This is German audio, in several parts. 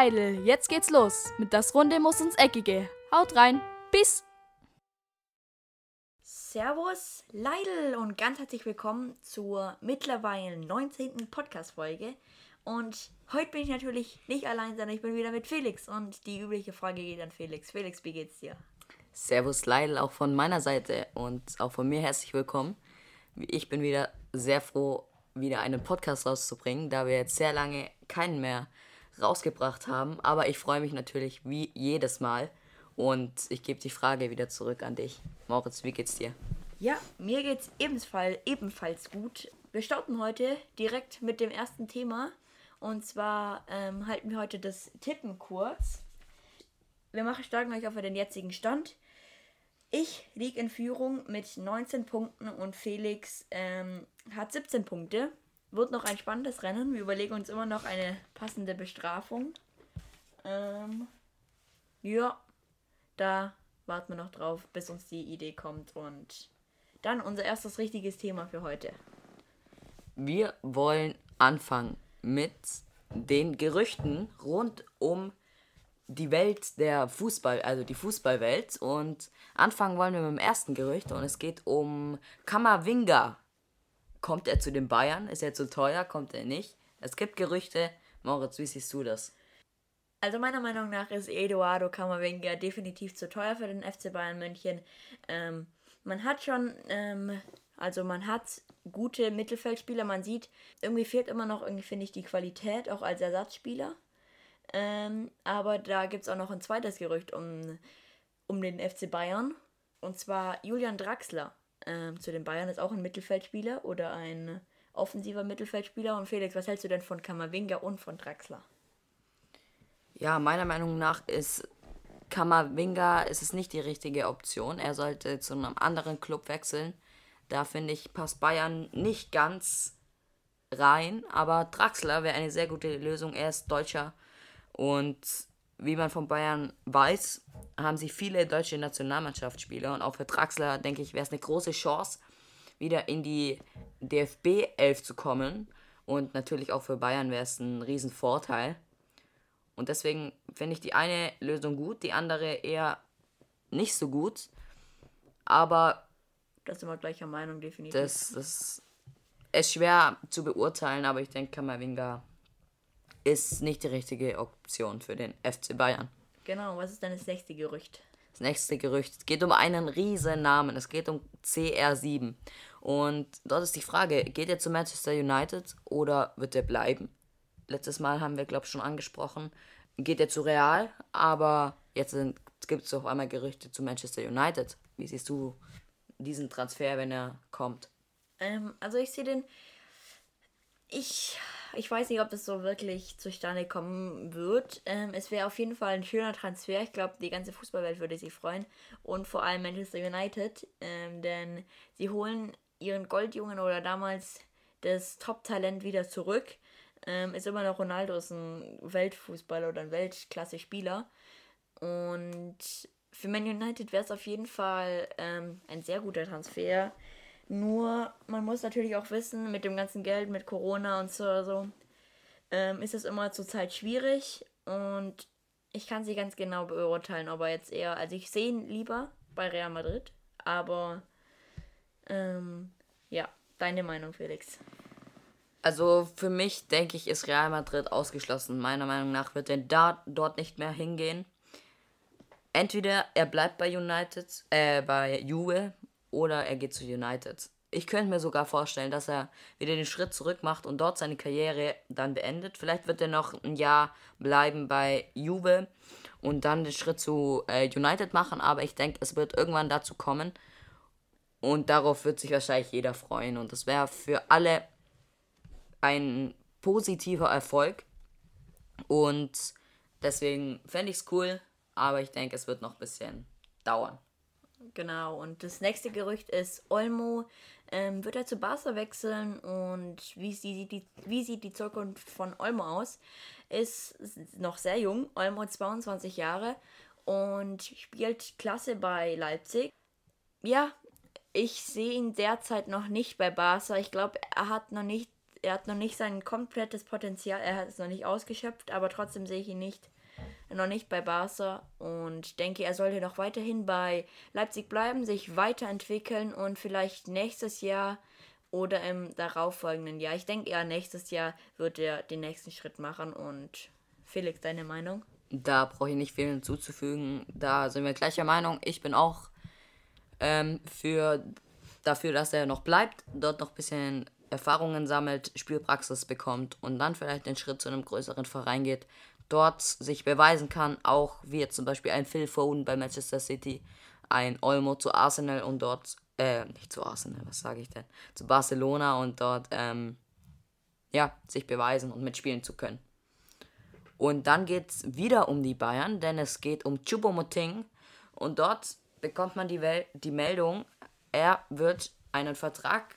Leidl, jetzt geht's los mit Das Runde muss ins Eckige. Haut rein, bis! Servus Leidl und ganz herzlich willkommen zur mittlerweile 19. Podcast-Folge. Und heute bin ich natürlich nicht allein, sondern ich bin wieder mit Felix. Und die übliche Frage geht an Felix. Felix, wie geht's dir? Servus Leidl, auch von meiner Seite und auch von mir herzlich willkommen. Ich bin wieder sehr froh, wieder einen Podcast rauszubringen, da wir jetzt sehr lange keinen mehr rausgebracht haben. Aber ich freue mich natürlich wie jedes Mal. Und ich gebe die Frage wieder zurück an dich. Moritz, wie geht's dir? Ja, mir geht's ebenfalls, ebenfalls gut. Wir starten heute direkt mit dem ersten Thema. Und zwar ähm, halten wir heute das Tippen kurz. Wir machen starten euch auf den jetzigen Stand. Ich liege in Führung mit 19 Punkten und Felix ähm, hat 17 Punkte. Wird noch ein spannendes Rennen. Wir überlegen uns immer noch eine passende Bestrafung. Ähm, ja, da warten wir noch drauf, bis uns die Idee kommt. Und dann unser erstes richtiges Thema für heute. Wir wollen anfangen mit den Gerüchten rund um die Welt der Fußball, also die Fußballwelt. Und anfangen wollen wir mit dem ersten Gerücht und es geht um Kamavinga. Kommt er zu den Bayern? Ist er zu teuer? Kommt er nicht? Es gibt Gerüchte. Moritz, wie siehst du das? Also meiner Meinung nach ist Eduardo Camavinga definitiv zu teuer für den FC Bayern München. Ähm, man hat schon, ähm, also man hat gute Mittelfeldspieler. Man sieht, irgendwie fehlt immer noch, irgendwie finde ich, die Qualität, auch als Ersatzspieler. Ähm, aber da gibt es auch noch ein zweites Gerücht um, um den FC Bayern. Und zwar Julian Draxler ähm, zu den Bayern ist auch ein Mittelfeldspieler oder ein offensiver Mittelfeldspieler. Und Felix, was hältst du denn von Kamavinga und von Draxler? Ja, meiner Meinung nach ist Kamavinga ist es nicht die richtige Option. Er sollte zu einem anderen Club wechseln. Da finde ich, passt Bayern nicht ganz rein. Aber Draxler wäre eine sehr gute Lösung. Er ist Deutscher und wie man von Bayern weiß, haben sie viele deutsche Nationalmannschaftsspieler. Und auch für Draxler, denke ich, wäre es eine große Chance, wieder in die DFB 11 zu kommen. Und natürlich auch für Bayern wäre es ein Riesenvorteil. Und deswegen finde ich die eine Lösung gut, die andere eher nicht so gut. Aber. Das sind wir gleicher Meinung, definitiv. Das, das ist schwer zu beurteilen, aber ich denke, Kamavinga ist nicht die richtige Option für den FC Bayern. Genau, was ist denn das nächste Gerücht? Das nächste Gerücht es geht um einen riesen Namen. Es geht um CR7. Und dort ist die Frage, geht er zu Manchester United oder wird er bleiben? Letztes Mal haben wir, glaube ich, schon angesprochen, geht er zu Real, aber jetzt gibt es auf einmal Gerüchte zu Manchester United. Wie siehst du diesen Transfer, wenn er kommt? Ähm, also ich sehe den. Ich ich weiß nicht, ob das so wirklich zustande kommen wird. Ähm, es wäre auf jeden Fall ein schöner Transfer. Ich glaube, die ganze Fußballwelt würde sich freuen. Und vor allem Manchester United. Ähm, denn sie holen ihren Goldjungen oder damals das Top-Talent wieder zurück. Ähm, ist immer noch Ronaldo, ist ein Weltfußballer oder ein Weltklasse-Spieler. Und für Man United wäre es auf jeden Fall ähm, ein sehr guter Transfer. Nur, man muss natürlich auch wissen, mit dem ganzen Geld, mit Corona und so, so ähm, ist es immer zurzeit schwierig. Und ich kann sie ganz genau beurteilen, ob er jetzt eher, also ich sehe ihn lieber bei Real Madrid, aber ähm, ja, deine Meinung, Felix. Also für mich denke ich, ist Real Madrid ausgeschlossen. Meiner Meinung nach wird er da, dort nicht mehr hingehen. Entweder er bleibt bei United, äh, bei Juve oder er geht zu United. Ich könnte mir sogar vorstellen, dass er wieder den Schritt zurück macht und dort seine Karriere dann beendet. Vielleicht wird er noch ein Jahr bleiben bei Juve und dann den Schritt zu äh, United machen, aber ich denke, es wird irgendwann dazu kommen und darauf wird sich wahrscheinlich jeder freuen und das wäre für alle ein positiver Erfolg und deswegen fände ich es cool, aber ich denke, es wird noch ein bisschen dauern. Genau, und das nächste Gerücht ist, Olmo ähm, wird er zu Barca wechseln und wie sieht, die, wie sieht die Zukunft von Olmo aus? Ist noch sehr jung, Olmo 22 Jahre und spielt klasse bei Leipzig. Ja, ich sehe ihn derzeit noch nicht bei Barca. Ich glaube, er hat noch nicht er hat noch nicht sein komplettes Potenzial, er hat es noch nicht ausgeschöpft, aber trotzdem sehe ich ihn nicht noch nicht bei Barca und denke, er sollte noch weiterhin bei Leipzig bleiben, sich weiterentwickeln und vielleicht nächstes Jahr oder im darauffolgenden Jahr. Ich denke eher nächstes Jahr wird er den nächsten Schritt machen und Felix, deine Meinung? Da brauche ich nicht viel hinzuzufügen. Da sind wir gleicher Meinung. Ich bin auch ähm, für, dafür, dass er noch bleibt, dort noch ein bisschen Erfahrungen sammelt, Spielpraxis bekommt und dann vielleicht den Schritt zu einem größeren Verein geht, dort sich beweisen kann, auch wie jetzt zum Beispiel ein Phil Foden bei Manchester City, ein Olmo zu Arsenal und dort, äh, nicht zu Arsenal, was sage ich denn, zu Barcelona und dort, ähm, ja, sich beweisen und mitspielen zu können. Und dann geht es wieder um die Bayern, denn es geht um Chupomoting und dort bekommt man die, Wel die Meldung, er wird einen Vertrag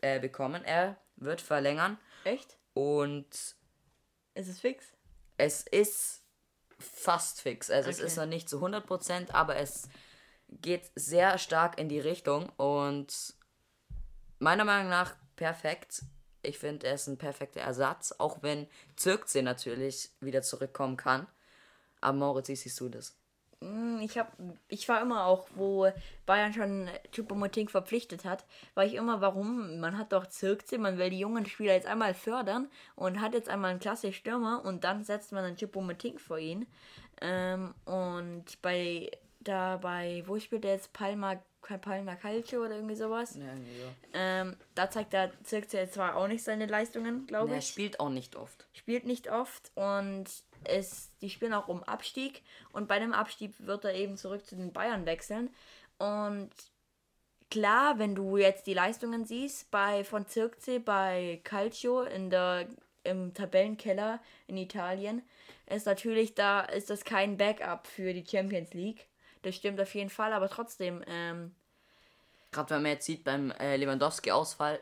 äh, bekommen. Er wird verlängern. Echt? Und. Ist es fix? Es ist fast fix. Also okay. es ist noch nicht zu 100%, aber es geht sehr stark in die Richtung und meiner Meinung nach perfekt. Ich finde, er ist ein perfekter Ersatz, auch wenn Zirkzee natürlich wieder zurückkommen kann. Aber Moritz, wie siehst du das? Hm, ich habe, ich war immer auch, wo Bayern schon Choupo-Moting verpflichtet hat, war ich immer, warum? Man hat doch Zirkze, man will die jungen Spieler jetzt einmal fördern und hat jetzt einmal einen klasse Stürmer und dann setzt man einen Choupo-Moting vor ihn. Ähm, und bei, da bei, wo spielt der jetzt? Palma, Palma Calcio oder irgendwie sowas? Ja, ja. Ähm, da zeigt der Zirkze zwar auch nicht seine Leistungen, glaube ich. Er spielt auch nicht oft. Spielt nicht oft und es, die spielen auch um Abstieg und bei dem Abstieg wird er eben zurück zu den Bayern wechseln. Und klar, wenn du jetzt die Leistungen siehst, bei von Circe, bei Calcio in der, im Tabellenkeller in Italien, ist natürlich da, ist das kein Backup für die Champions League. Das stimmt auf jeden Fall, aber trotzdem. Ähm, Gerade wenn man jetzt sieht beim äh, Lewandowski-Ausfall,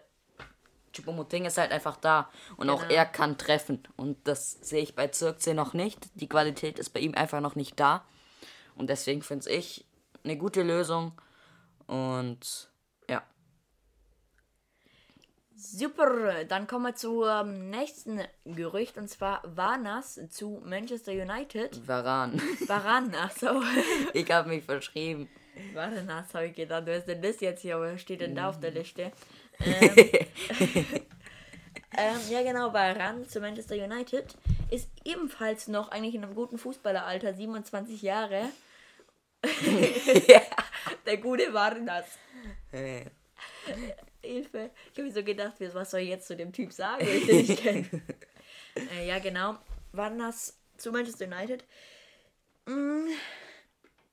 Chupomoting ist halt einfach da und genau. auch er kann treffen. Und das sehe ich bei Zirkzee noch nicht. Die Qualität ist bei ihm einfach noch nicht da. Und deswegen finde ich eine gute Lösung. Und ja. Super, dann kommen wir zum nächsten Gerücht und zwar Varnas zu Manchester United. Varan. Varan, achso. ich habe mich verschrieben. Varnas habe ich gedacht, wer ist denn das jetzt hier? Was steht denn da auf der Liste? Ähm, ähm, ja, genau, Varan zu Manchester United ist ebenfalls noch eigentlich in einem guten Fußballeralter, 27 Jahre. ja, der gute Varnas. Hey. Hilfe. Ich habe mir so gedacht, was soll ich jetzt zu dem Typ sagen, den ich nicht kenne. äh, ja, genau. Varnas zu Manchester United. Hm,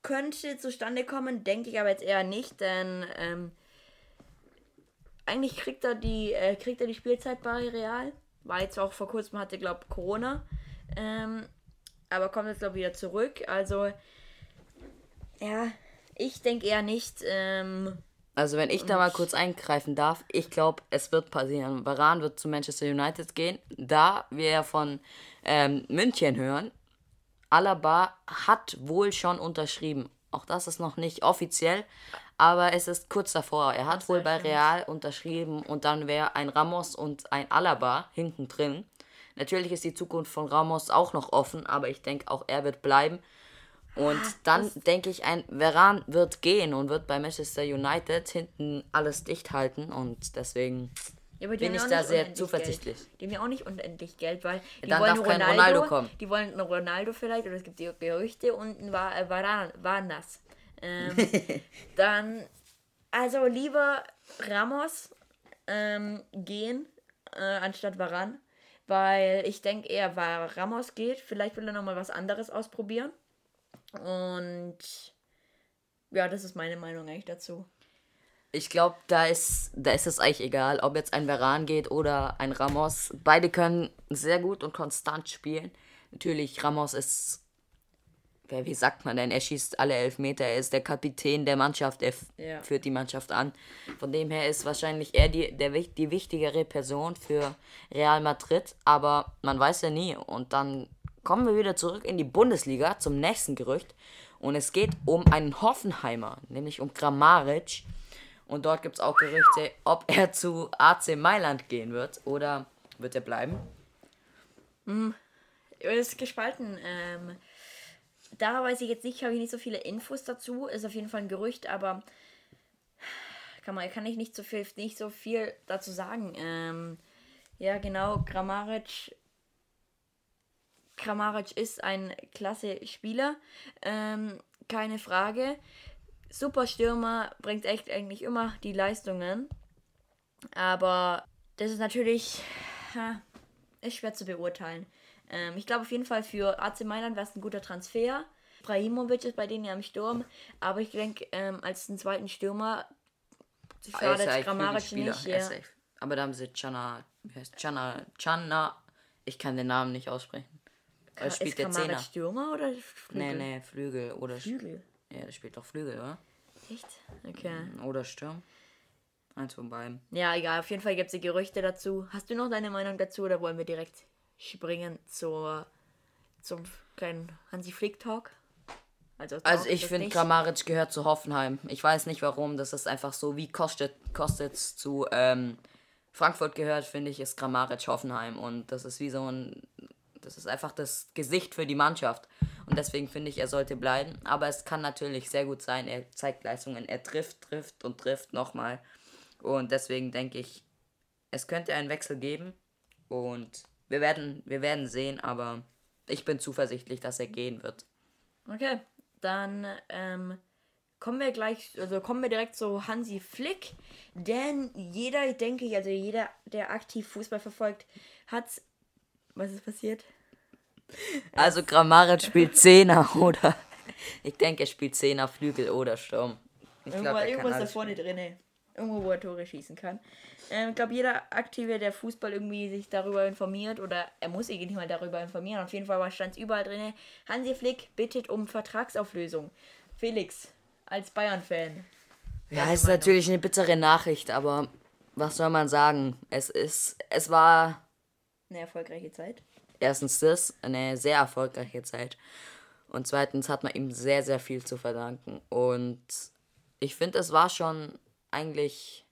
könnte zustande kommen, denke ich aber jetzt eher nicht, denn ähm, eigentlich kriegt er die, äh, kriegt er die Spielzeit bei Real. War jetzt auch vor kurzem, hatte, glaube Corona. Ähm, aber kommt jetzt, glaube wieder zurück. Also, ja, ich denke eher nicht. Ähm, also, wenn ich da mal kurz eingreifen darf, ich glaube, es wird passieren. Baran wird zu Manchester United gehen. Da wir ja von ähm, München hören, Alaba hat wohl schon unterschrieben. Auch das ist noch nicht offiziell, aber es ist kurz davor. Er hat wohl bei Real unterschrieben und dann wäre ein Ramos und ein Alaba hinten drin. Natürlich ist die Zukunft von Ramos auch noch offen, aber ich denke auch er wird bleiben. Und ah, dann denke ich, ein Veran wird gehen und wird bei Manchester United hinten alles dicht halten und deswegen ja, bin ich da sehr zuversichtlich. Geld. Die haben ja auch nicht unendlich Geld, weil die dann wollen Ronaldo, Ronaldo kommen. Die wollen einen Ronaldo vielleicht oder es gibt die Gerüchte und ein Varan, Varnas. Ähm, dann, also lieber Ramos ähm, gehen äh, anstatt Varan, weil ich denke eher, weil Ramos geht, vielleicht will er nochmal was anderes ausprobieren. Und ja, das ist meine Meinung eigentlich dazu. Ich glaube, da ist, da ist es eigentlich egal, ob jetzt ein Veran geht oder ein Ramos. Beide können sehr gut und konstant spielen. Natürlich, Ramos ist wie sagt man denn, er schießt alle elf Meter, er ist der Kapitän der Mannschaft, er ja. führt die Mannschaft an. Von dem her ist wahrscheinlich er die, der, die wichtigere Person für Real Madrid, aber man weiß ja nie. Und dann kommen wir wieder zurück in die Bundesliga zum nächsten Gerücht. Und es geht um einen Hoffenheimer, nämlich um Grammaric. Und dort gibt es auch Gerüchte, ob er zu AC Mailand gehen wird oder Wird er bleiben? ist gespalten. Ähm, da weiß ich jetzt nicht, habe ich nicht so viele Infos dazu. Ist auf jeden Fall ein Gerücht, aber kann, man, kann ich nicht so viel, nicht so viel dazu sagen. Ähm, ja, genau, Grammaric. Kramaric ist ein klasse Spieler, ähm, keine Frage. Super Stürmer, bringt echt eigentlich immer die Leistungen. Aber das ist natürlich ha, ist schwer zu beurteilen. Ähm, ich glaube auf jeden Fall für AC Mailand wäre es ein guter Transfer. Brahimovic ist bei denen ja im Sturm, aber ich denke, ähm, als einen zweiten Stürmer Er schadet Grammaric nicht. er Ja. Aber da haben sie Chana, wie heißt Chana, Chana, ich kann den Namen nicht aussprechen. Er spielt ist der Zehner. Stürmer oder Nee, Flügel? nee, Flügel oder Flügel. Ja, der spielt doch Flügel, oder? Echt? Okay. Oder Sturm. Eins von beiden. Ja, egal. Auf jeden Fall gibt es Gerüchte dazu. Hast du noch deine Meinung dazu oder wollen wir direkt springen zur, zum kleinen Hansi Flick Talk? Also, Also ich finde. Kramaric gehört zu Hoffenheim. Ich weiß nicht warum. Das ist einfach so, wie Kostet, Kostet's zu ähm, Frankfurt gehört, finde ich, ist Kramaric Hoffenheim. Und das ist wie so ein. Das ist einfach das Gesicht für die Mannschaft. Und deswegen finde ich, er sollte bleiben. Aber es kann natürlich sehr gut sein. Er zeigt Leistungen. Er trifft, trifft und trifft nochmal. Und deswegen denke ich, es könnte einen Wechsel geben. Und wir werden, wir werden sehen. Aber ich bin zuversichtlich, dass er gehen wird. Okay, dann ähm, kommen wir gleich, also kommen wir direkt zu Hansi Flick. Denn jeder, ich denke, also jeder, der aktiv Fußball verfolgt, hat. Was ist passiert? Also Grammaric spielt Zehner oder ich denke, er spielt Zehner, Flügel oder Sturm. Ich er irgendwo ist da vorne drin. Irgendwo, wo er Tore schießen kann. Ähm, ich glaube, jeder Aktive, der Fußball irgendwie sich darüber informiert, oder er muss sich nicht mal darüber informieren, auf jeden Fall stand es überall drin. Hansi Flick bittet um Vertragsauflösung. Felix, als Bayern-Fan. Ja, ist Meinung? natürlich eine bittere Nachricht, aber was soll man sagen? Es ist, es war Eine erfolgreiche Zeit. Erstens das, eine sehr erfolgreiche Zeit. Und zweitens hat man ihm sehr, sehr viel zu verdanken. Und ich finde, es war schon eigentlich.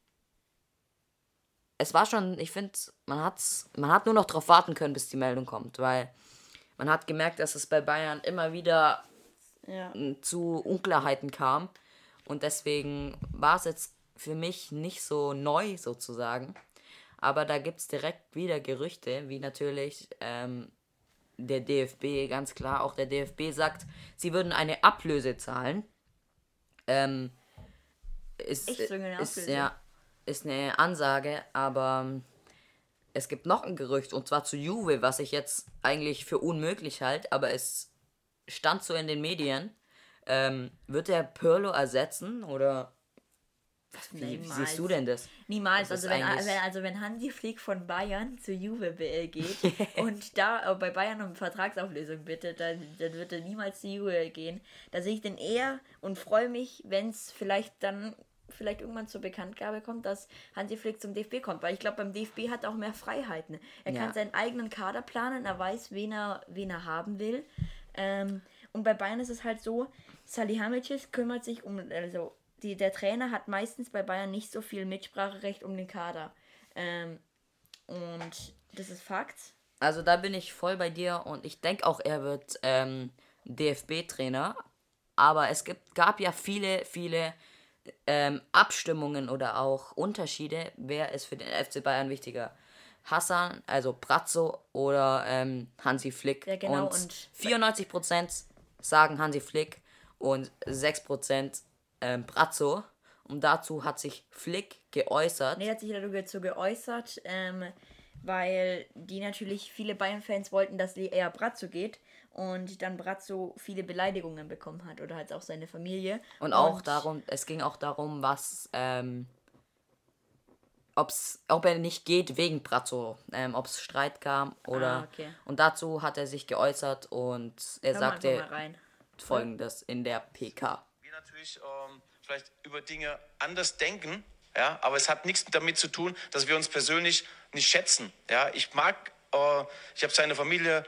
Es war schon, ich finde, man hat's, man hat nur noch darauf warten können, bis die Meldung kommt, weil man hat gemerkt, dass es bei Bayern immer wieder Ja. zu Unklarheiten kam. Und deswegen war es jetzt für mich nicht so neu sozusagen. Aber da gibt es direkt wieder Gerüchte, wie natürlich ähm, der DFB, ganz klar. Auch der DFB sagt, sie würden eine Ablöse zahlen. Ähm, ist, Echt eine ist, Ablöse? ja, ist eine Ansage, aber ähm, es gibt noch ein Gerücht und zwar zu Juve, was ich jetzt eigentlich für unmöglich halte, aber es stand so in den Medien. Ähm, wird er Pirlo ersetzen oder wie, Niemals. siehst du denn das? Niemals. Das Also wenn, wenn, also wenn Hansi Flick von Bayern zu Juve be- geht und da äh, bei Bayern um Vertragsauflösung bittet, dann, dann wird er niemals zu Juve gehen. Da sehe ich den eher und freue mich, wenn es vielleicht dann vielleicht irgendwann zur Bekanntgabe kommt, dass Hansi Flick zum DFB kommt. Weil ich glaube, beim DFB hat er auch mehr Freiheiten. Er Ja. kann seinen eigenen Kader planen, er weiß, wen er, wen er haben will. Ähm, und bei Bayern ist es halt so, Salihamidzic kümmert sich um, also die, der Trainer hat meistens bei Bayern nicht so viel Mitspracherecht um den Kader. Ähm, und das ist Fakt. Also da bin ich voll bei dir und ich denke auch, er wird ähm, DFB-Trainer. Aber es gibt, gab ja viele, viele ähm, Abstimmungen oder auch Unterschiede, wer ist für den FC Bayern wichtiger. Hassan, also Brazzo oder ähm, Hansi Flick. Ja, genau, Und, und- 94% sagen Hansi Flick und 6% ähm, Brazzo. Und dazu hat sich Flick geäußert. Nee, hat sich dazu geäußert, ähm, weil die natürlich viele Bayern-Fans wollten, dass eher Brazzo geht und dann Brazzo viele Beleidigungen bekommen hat oder halt auch seine Familie. Und auch darum, es ging auch darum, was, ähm, ob's, ob er nicht geht wegen Brazzo, ähm, ob es Streit kam oder. Ah, okay. Und dazu hat er sich geäußert und er Hör sagte folgendes in der PK. Natürlich ähm, vielleicht über Dinge anders denken, ja, aber es hat nichts damit zu tun, dass wir uns persönlich nicht schätzen. Ja, ich mag, äh, ich habe seine Familie,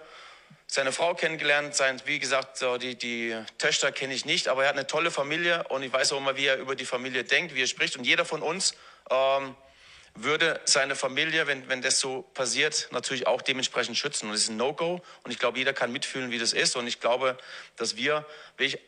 seine Frau kennengelernt, sein, wie gesagt, so die, die Töchter kenne ich nicht, aber er hat eine tolle Familie und ich weiß auch immer, wie er über die Familie denkt, wie er spricht und jeder von uns ähm, würde seine Familie, wenn, wenn das so passiert, natürlich auch dementsprechend schützen. Und das ist ein No-Go. Und ich glaube, jeder kann mitfühlen, wie das ist. Und ich glaube, dass wir wirklich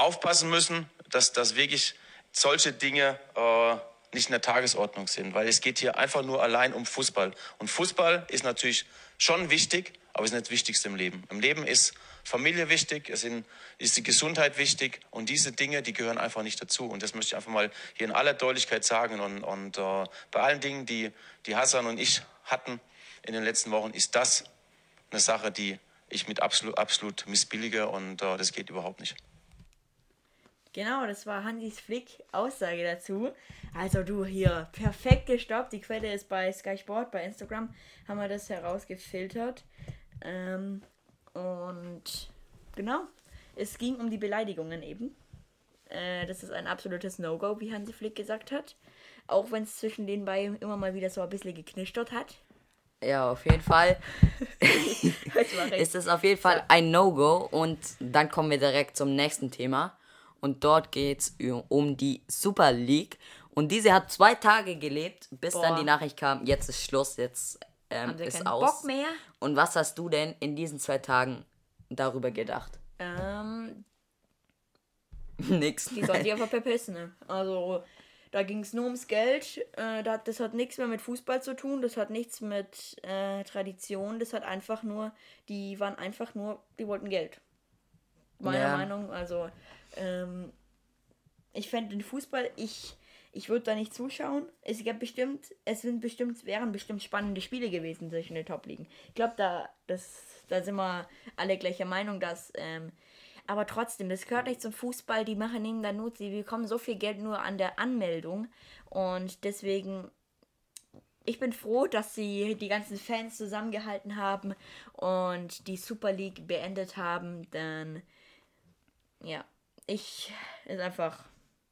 aufpassen müssen, dass, dass wirklich solche Dinge äh, nicht in der Tagesordnung sind. Weil es geht hier einfach nur allein um Fußball. Und Fußball ist natürlich schon wichtig, aber ist nicht das Wichtigste im Leben. Im Leben ist Familie wichtig, es ist die Gesundheit wichtig und diese Dinge, die gehören einfach nicht dazu. Und das möchte ich einfach mal hier in aller Deutlichkeit sagen. Und, und äh, bei allen Dingen, die, die Hassan und ich hatten in den letzten Wochen, ist das eine Sache, die ich mit absolut, absolut missbillige und äh, das geht überhaupt nicht. Genau, das war Hansis Flick Aussage dazu. Also du hier perfekt gestoppt. Die Quelle ist bei Sky Sport, bei Instagram haben wir das herausgefiltert. Ähm, und genau, es ging um die Beleidigungen eben. Äh, das ist ein absolutes No-Go, wie Hansi Flick gesagt hat. Auch wenn es zwischen den beiden immer mal wieder so ein bisschen geknistert hat. Ja, auf jeden Fall Das ist es auf jeden Fall ein No-Go. Und dann kommen wir direkt zum nächsten Thema. Und dort geht es um die Super League. Und diese hat zwei Tage gelebt, bis Boah. dann die Nachricht kam, jetzt ist Schluss, jetzt ähm, ist aus. Bock mehr? Und was hast du denn in diesen zwei Tagen darüber gedacht? Ähm, Nix. die sollen sich einfach verpissen. Ne? Also, da ging es nur ums Geld. Äh, da- das hat nichts mehr mit Fußball zu tun. Das hat nichts mit äh, Tradition. Das hat einfach nur, die waren einfach nur, die wollten Geld. Meiner Ja. Meinung. Also, ähm, ich fände den Fußball, ich, ich würde da nicht zuschauen. Es gab bestimmt, es sind bestimmt, wären bestimmt spannende Spiele gewesen zwischen den Top-Ligen. Ich glaube, da, das, da sind wir alle gleicher Meinung, dass, ähm, aber trotzdem, das gehört nicht zum Fußball. Die machen nehmen da nur, sie bekommen so viel Geld nur an der Anmeldung. Und deswegen, ich bin froh, dass sie die ganzen Fans zusammengehalten haben und die Super League beendet haben. Denn, ja, ich, ist einfach,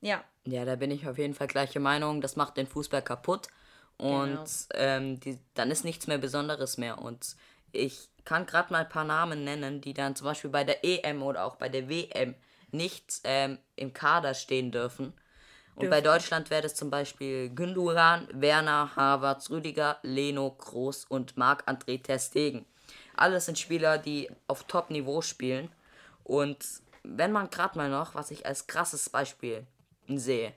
ja, Ja, da bin ich auf jeden Fall gleiche Meinung. Das macht den Fußball kaputt. Und Genau. ähm, die, dann ist nichts mehr Besonderes mehr. Und ich kann gerade mal ein paar Namen nennen, die dann zum Beispiel bei der EM oder auch bei der WM nicht ähm, im Kader stehen dürfen. Und bei. Deutschland wäre das zum Beispiel Günduran, Werner, Havertz, Rüdiger, Leno, Groß und Marc-André Ter Stegen. Alles sind Spieler, die auf Top-Niveau spielen. Und wenn man gerade mal noch, was ich als krasses Beispiel sehe,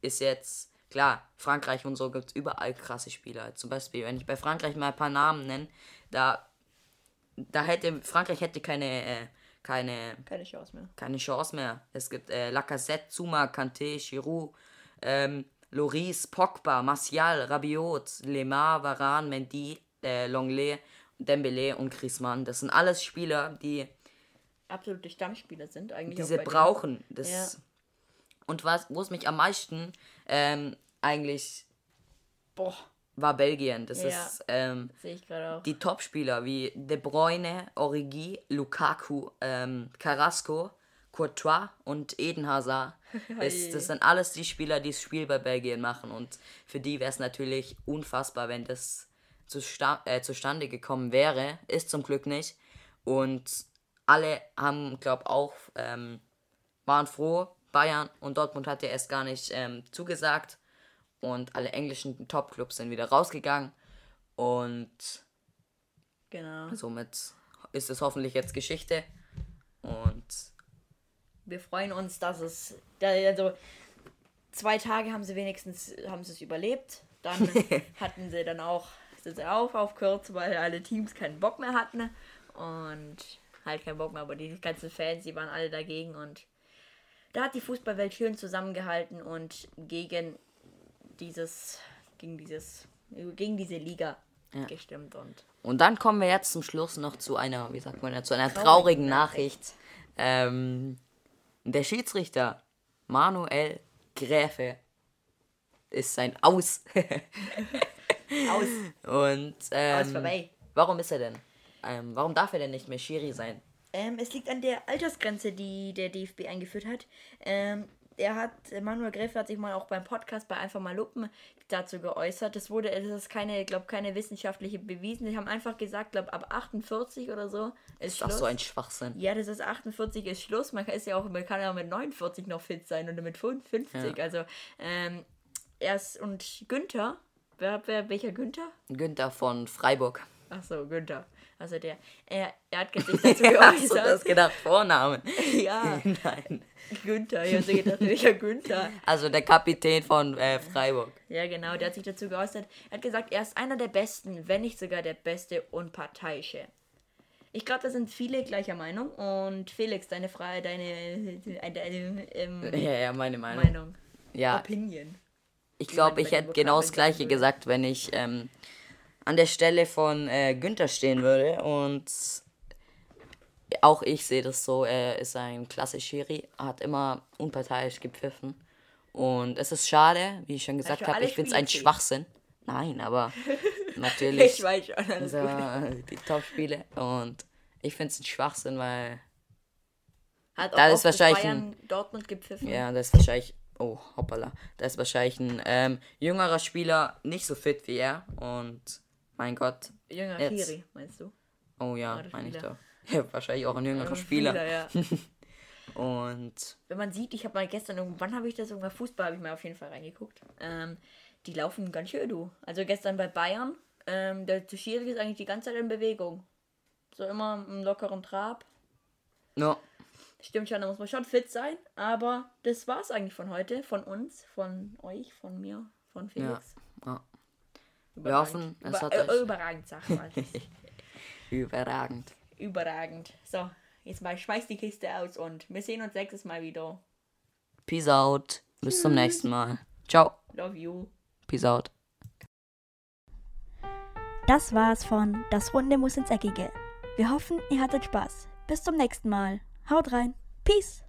ist jetzt, klar, Frankreich und so gibt es überall krasse Spieler. Zum Beispiel, wenn ich bei Frankreich mal ein paar Namen nenne, da, da hätte, Frankreich hätte keine, äh, keine, keine Chance mehr. keine Chance mehr. Es gibt äh, Lacazette, Zuma, Kanté, Giroud, ähm, Loris, Pogba, Martial, Rabiot, Lemar, Varane, Mendy, äh, Longley, Dembele und Griezmann. Das sind alles Spieler, die Absolute Stammspieler sind eigentlich. diese denen. brauchen. Das Ja. Und was, wo es mich am meisten ähm, eigentlich Boah, war Belgien. Das Ja. ist ähm, die Topspieler wie De Bruyne, Origi, Lukaku, ähm, Carrasco, Courtois und Eden Hazard. ist, das sind alles die Spieler, die das Spiel bei Belgien machen. Und für die wäre es natürlich unfassbar, wenn das zusta äh, zustande gekommen wäre. Ist zum Glück nicht. Und alle haben, glaube auch, ähm, waren froh. Bayern und Dortmund hat ja erst gar nicht ähm, zugesagt. Und alle englischen Topclubs sind wieder rausgegangen. Und Genau. somit ist es hoffentlich jetzt Geschichte. Und Wir freuen uns, dass es. Also, zwei Tage haben sie wenigstens haben sie es überlebt. Dann hatten sie dann auch, sind sie auch aufgehört, weil alle Teams keinen Bock mehr hatten. Und halt keinen Bock mehr, aber die ganzen Fans, die waren alle dagegen und da hat die Fußballwelt schön zusammengehalten und gegen dieses, gegen dieses, gegen diese Liga gestimmt und Und dann kommen wir jetzt zum Schluss noch zu einer, wie sagt man, ja, zu einer Traurigen traurigen Nachricht. Ähm, der Schiedsrichter Manuel Gräfe ist sein Aus. aus, Und ähm, aus vorbei. warum ist er denn? Ähm, warum darf er denn nicht mehr Schiri sein? Ähm, es liegt an der Altersgrenze, die der DFB eingeführt hat. Ähm, er hat, Manuel Gräfe hat sich mal auch beim Podcast bei Einfach mal Luppen dazu geäußert. Das wurde, es ist keine, glaube keine wissenschaftliche bewiesen. Sie haben einfach gesagt, glaube ab 48 oder so ist Das ist Schluss. so ein Schwachsinn. ja, das ist 48 ist Schluss. Man kann, ist ja auch, man kann ja auch mit 49 noch fit sein oder mit 50. Also, ähm, erst und Günther wer, wer, welcher Günther? Günther von Freiburg. Ach so, Günther. Also der, er, er hat sich dazu Hast du das geäußert. gedacht? Vornamen? ja, Nein. Günther. Ich habe so gedacht, welcher Günther? Also der Kapitän von äh, Freiburg. Ja, genau, der hat sich dazu geäußert. Er hat gesagt, er ist einer der Besten, wenn nicht sogar der beste Unparteiische. Ich glaube, da sind viele gleicher Meinung. Und Felix, deine Frage, deine, deine, deine ähm, Ja, ja, meine Meinung. Meinung. Ja, Opinion. ich glaube, ich hätte genau das gleiche gesagt, wenn ich ähm, an der Stelle von äh, Günther stehen würde. Und auch ich sehe das so, er ist ein klasse Schiri, hat immer unparteiisch gepfiffen. Und es ist schade, wie ich schon gesagt habe, ich finde es ein? Schwachsinn. Nein, aber natürlich. Ich weiß schon. Also, die Top-Spiele. Und ich finde es ein Schwachsinn, weil Hat da auch ist oft das wahrscheinlich Bayern Dortmund gepfiffen. Ja, das ist wahrscheinlich. Oh, hoppala. Da ist wahrscheinlich ein ähm, jüngerer Spieler nicht so fit wie er. Und mein Gott. Jünger Jetzt. Schiri, meinst du? Oh ja, meine ich Spieler. doch. Ja, wahrscheinlich auch ein jüngerer Spieler. ja. Und Wenn man sieht, ich habe mal gestern, irgendwann habe ich das irgendwann Fußball, habe ich mal auf jeden Fall reingeguckt. Ähm, die laufen ganz schön, du. Also gestern bei Bayern, ähm, der Schiri ist eigentlich die ganze Zeit in Bewegung. So immer im lockeren Trab. no, Stimmt schon, da muss man schon fit sein. Aber das war's eigentlich von heute, von uns, von euch, von mir, von Felix. ja. Überragend. hoffen, es Über, hat äh, euch- überragend, sag mal. überragend. überragend. So, jetzt mal schmeiß die Kiste aus und wir sehen uns nächstes Mal wieder. Peace out. Bis zum nächsten Mal. Ciao. Love you. Peace out. Das war's von Das Runde muss ins Eckige. Wir hoffen, ihr hattet Spaß. Bis zum nächsten Mal. Haut rein. Peace.